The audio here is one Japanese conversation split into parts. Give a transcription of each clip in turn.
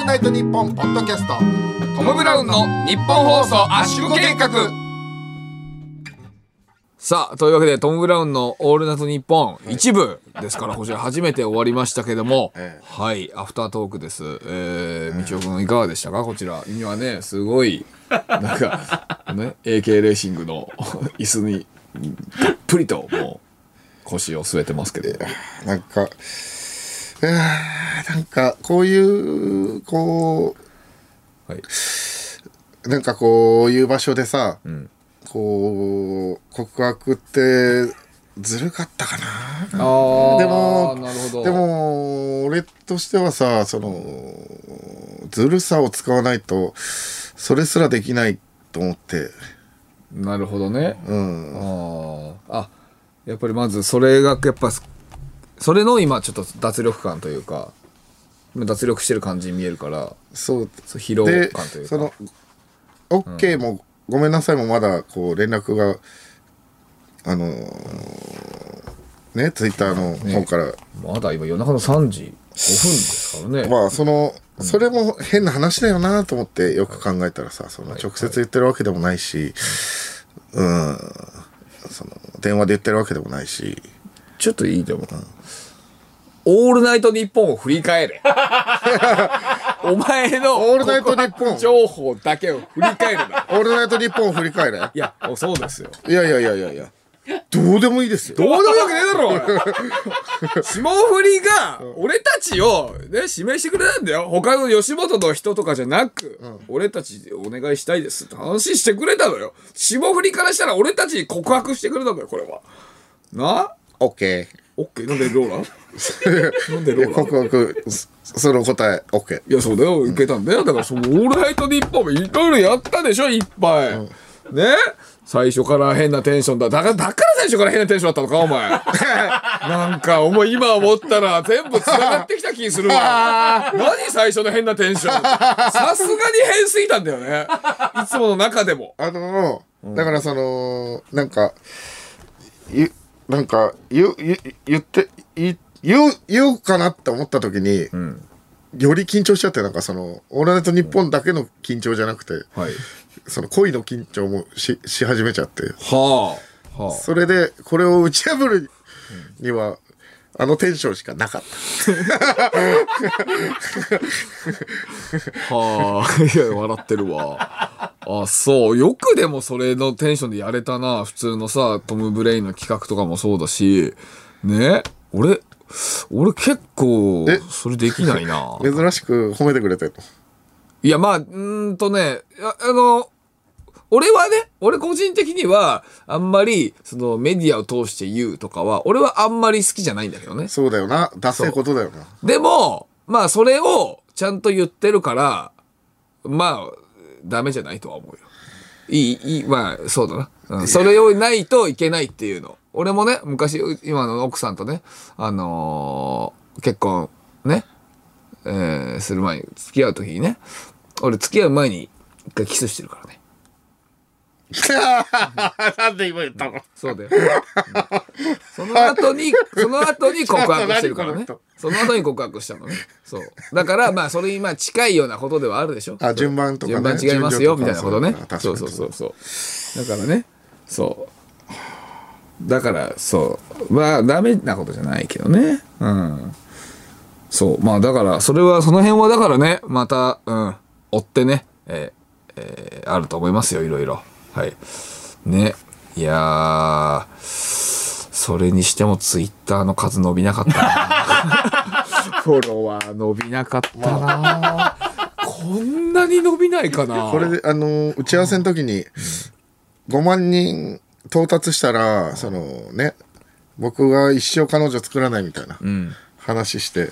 ールナイトニッポン」ポッドキャストトム・ブラウンの日本放送圧縮計画さあ、というわけで、トム・ブラウンのオールナイトニッポン一部ですから、こちら初めて終わりましたけども、ええはい、アフタートークです。えー、道夫君いかがでしたか？こちら。今ね、すごい、なんか、ね、AK レーシングの 椅子に、たっぷりともう、腰を据えてますけど。なんか、えーなんか、こういう、こはい。う、なんかこういう場所でさ、こう、告白って、ずるかったかな。あーでも。で、も、俺としてはさ、その、ずるさを使わないと、それすらできないと思って、なるほどね。うん。あーあやっぱりまずそれがやっぱそれの今ちょっと脱力感というか今脱力してる感じに見えるからそう。そう疲労で感という、か。その、OK も、ごめんなさいもまだ、こう、連絡が、あのーね、ツイッターの方から、まだ今夜中の3時5分ですからね、まあ、その、それも変な話だよなと思ってよく考えたらさ、その直接言ってるわけでもないし、うん、その、電話で言ってるわけでもないし、ちょっといいでも、オールナイトニッポンを振り返れ お前のオールナイトニッポン情報だけを振り返るなオールナイトニッポンを振り返れ。いやそうですよいやいやいやいやいや、どうでもいいですよ。どうでもよくねえだろ、霜降りが、俺たちを、ね、指名してくれたんだよ。他の吉本の人とかじゃなく、俺たちでお願いしたいですって話してくれたのよ。霜降りからしたら俺たちに告白してくれたのよ、これは。な？OK。オッケーなんでローラー？なんでローラー？告白、そその答え、OK。いや、そうだよ、受けたんだよ。だから、その、オールナイトニッポンもいろいろやったでしょ、いっぱい。ね？最初から変なテンションだ。だから、だから最初から変なテンションだったのか、お前。なんか、お前今思ったら全部繋がってきた気するわ。何最初の変なテンション？さすがに変すぎたんだよね。いつもの中でも。あのーだからその、なんか、ゆ、なんか、ゆ、ゆ、言って、い言う、言うかなって思った時に、より緊張しちゃって、なんかその、オールナイトニッポンだけの緊張じゃなくて、はい。その恋の緊張もし、し始めちゃって、はあ。はそれで、これを打ち破るには、あのテンションしかなかった。あ。はあ。いや、笑ってるわ。あ、そう。よくでもそれのテンションでやれたな。普通のさ、トム・ブレインの企画とかもそうだし。ね？俺、俺結構え、それできないな。珍しく褒めてくれてるいや、まあ、うーんとね、ああの、俺はね、俺個人的には、あんまり、そのメディアを通して言うとかは、俺はあんまり好きじゃないんだけどね。そうだよな。ダセいことだよな。でも、まあ、それをちゃんと言ってるから、まあ、ダメじゃないとは思うよ。いい、いい、まあ、そうだな。うん、それをないといけないっていうの。俺もね、昔、今の奥さんとね、あのー結婚、ね、えーする前に、付き合う時にね、俺付き合う前に一回キスしてるからね。なんで今言ったの？そうだよ。うんその後に、その後に告白してるからね。その後に告白したのね。そう。だから、まあ、それにまあ近いようなことではあるでしょ？あ順番とかね順番違いますよ、みたいなことねそうそうそうそう。だからね、そう。だから、そう。まあ、ダメなことじゃないけどね。うん。そう。まあ、だから、それは、その辺はだからね、また、うん、追ってね、えーえーあると思いますよ、いろいろ。はい。ね。いやー、それにしてもツイッターの数伸びなかったな。フォロワー伸びなかったな。こんなに伸びないかな。これで、あのー打ち合わせの時に、5万人到達したら、そのね、僕が一生彼女作らないみたいなうん。話して、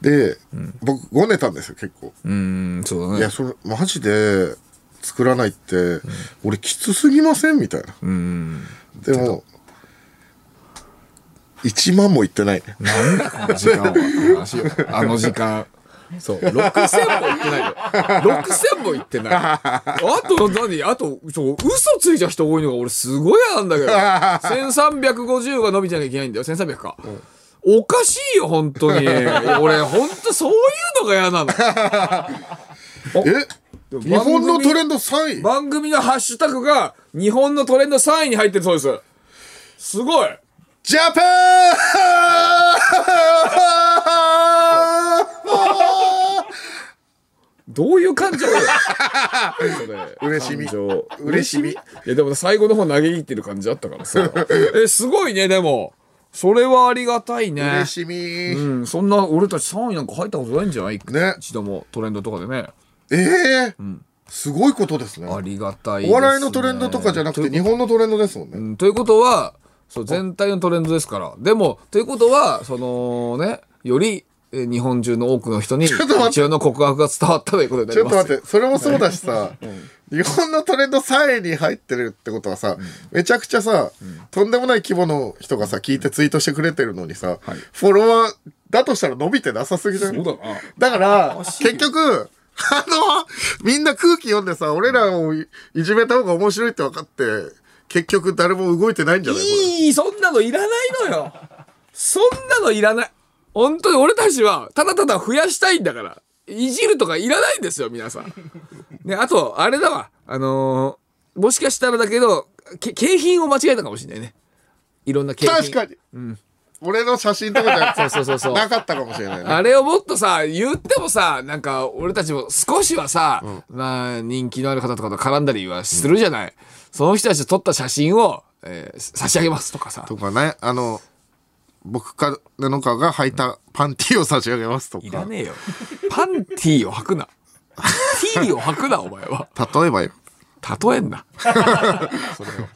で、僕ごねたんですよ、結構。うーん、そうだね。いや、それ、マジで作らないって、俺きつすぎません？みたいな。うん。でも、1万もいってないね。なんだこの時間は。あの時間。そう。6000もいってないよ。6000もいってない。あと、何？あと、そう、嘘ついた人多いのが俺すごい嫌なんだけど。1350が伸びちゃなきゃいけないんだよ。1300か。おかしいよ、本当に。俺、本当そういうのが嫌なの。え？日本のトレンド3位。番組のハッシュタグが日本のトレンド3位に入ってるそうです。すごい。ジャパン！どういう感情 嬉しみ。嬉しみ。いやでも最後の方投げ切ってる感じあったからさ。えすごいねでも。それはありがたいね。嬉しみ、うんそんな俺たち3位なんか入ったことないんじゃない？ね。一度もトレンドとかでねええすごいことですね。ありがたいです、ね、お笑いのトレンドとかじゃなくて日本のトレンドですもんね、うん。ということはそう全体のトレンドですから。でもということはそのねよりえー日本中の多くの人に一応の告白が伝わったということになちょっりますと待って。それもそうだしさ、日本のトレンド3位に入ってるってことはさ、めちゃくちゃさ、とんでもない規模の人がさ聞いてツイートしてくれてるのにさ、フォロワーだとしたら伸びてなさすぎじゃない？だから結局あのみんな空気読んでさ俺らをいいじめた方が面白いって分かって結局誰も動いてないんじゃない？いいそんなのいらないのよ。そんなのいらない。本当に俺たちはただただ増やしたいんだから。いじるとかいらないんですよ皆さん。ねあとあれだわ。あのーもしかしたらだけどけ景品を間違えたかもしれないね。いろんな景品。確かに、俺の写真とかじゃそうそうそうそう。なかったかもしれないね。あれをもっとさ言ってもさなんか俺たちも少しはさ、まあ人気のある方とかと絡んだりはするじゃない、その人たちと撮った写真を、えー差し上げますとかさ。とかね。あの僕か布川が履いたパンティーを差し上げますとか。いらねえよ。パンティーを履くな。ティーを履くなお前は。例えばよ。例えんな。それを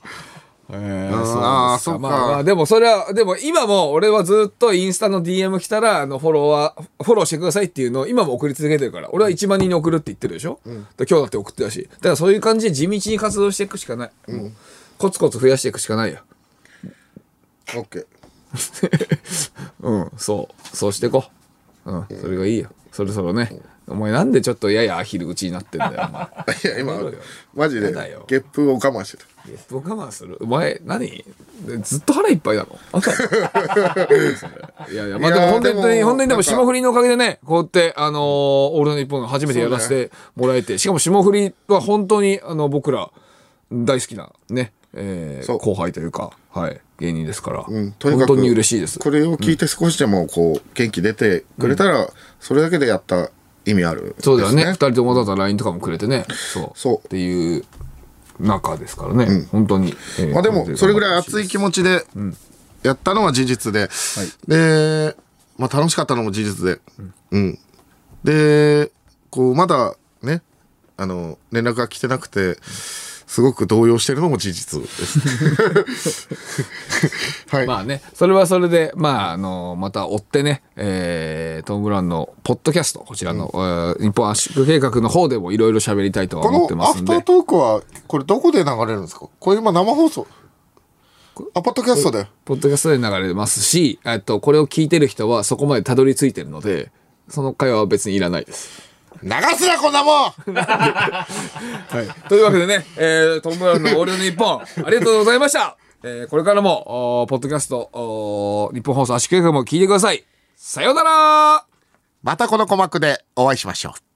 えーああーそっか。まあまあでもそれはでも今も俺はずっとインスタの DM 来たらあのフォロワーフォローしてくださいっていうのを今も送り続けてるから俺は1万人に送るって言ってるでしょ、で今日だって送ってたし。だからそういう感じで地道に活動していくしかない、もうコツコツ増やしていくしかないよ。オッケー。うんそう。そうしていこう。うんそれがいいよ。そろそろね、お前なんでちょっとややアヒル口になってんだよお前。いや今マジでゲップを我慢してた。僕我慢する？お前何？でずっと腹いっぱいなの？あんたいやいやまあでも本当に本当にでも霜降りのおかげでねこうやってあのーオールナイトニッポンが初めてやらせてもらえて、しかも霜降りは本当にあの僕ら大好きなね、えー後輩というかはい芸人ですから、うんとにかく本当に嬉しいです。これを聞いて少しでもこう元気出てくれたらそれだけでやった意味あるそうだよね。二です人ともわざわざ LINE とかもくれてね。そう。そう。っていう中ですからね、本当に、えーまあでもそれぐらい熱い気持ちでやったのは事実で、で、まあ楽しかったのも事実で、うん。で、こうまだね、あの、連絡が来てなくて、すごく動揺してるのも事実です。はい。まあね、それはそれで、まあ、あの、また追ってね、えー、トム・ブラウンのポッドキャスト、こちらの、えー日本圧縮計画の方でもいろいろ喋りたいとはこ思ってのますんで。アフタートークは、これどこで流れるんですか？これ今生放送？あ、ポッドキャストで。ポッドキャストで流れますし、えっと、これを聞いてる人はそこまでたどり着いてるので、その会話は別にいらないです。流すな、こんなもん はい。というわけでね、えー、トム・ブラウンのオールナイトニッポン、ありがとうございました。えー、これからも、ポッドキャスト、日本放送圧縮計画も聞いてください。さようならまたこの鼓膜でお会いしましょう。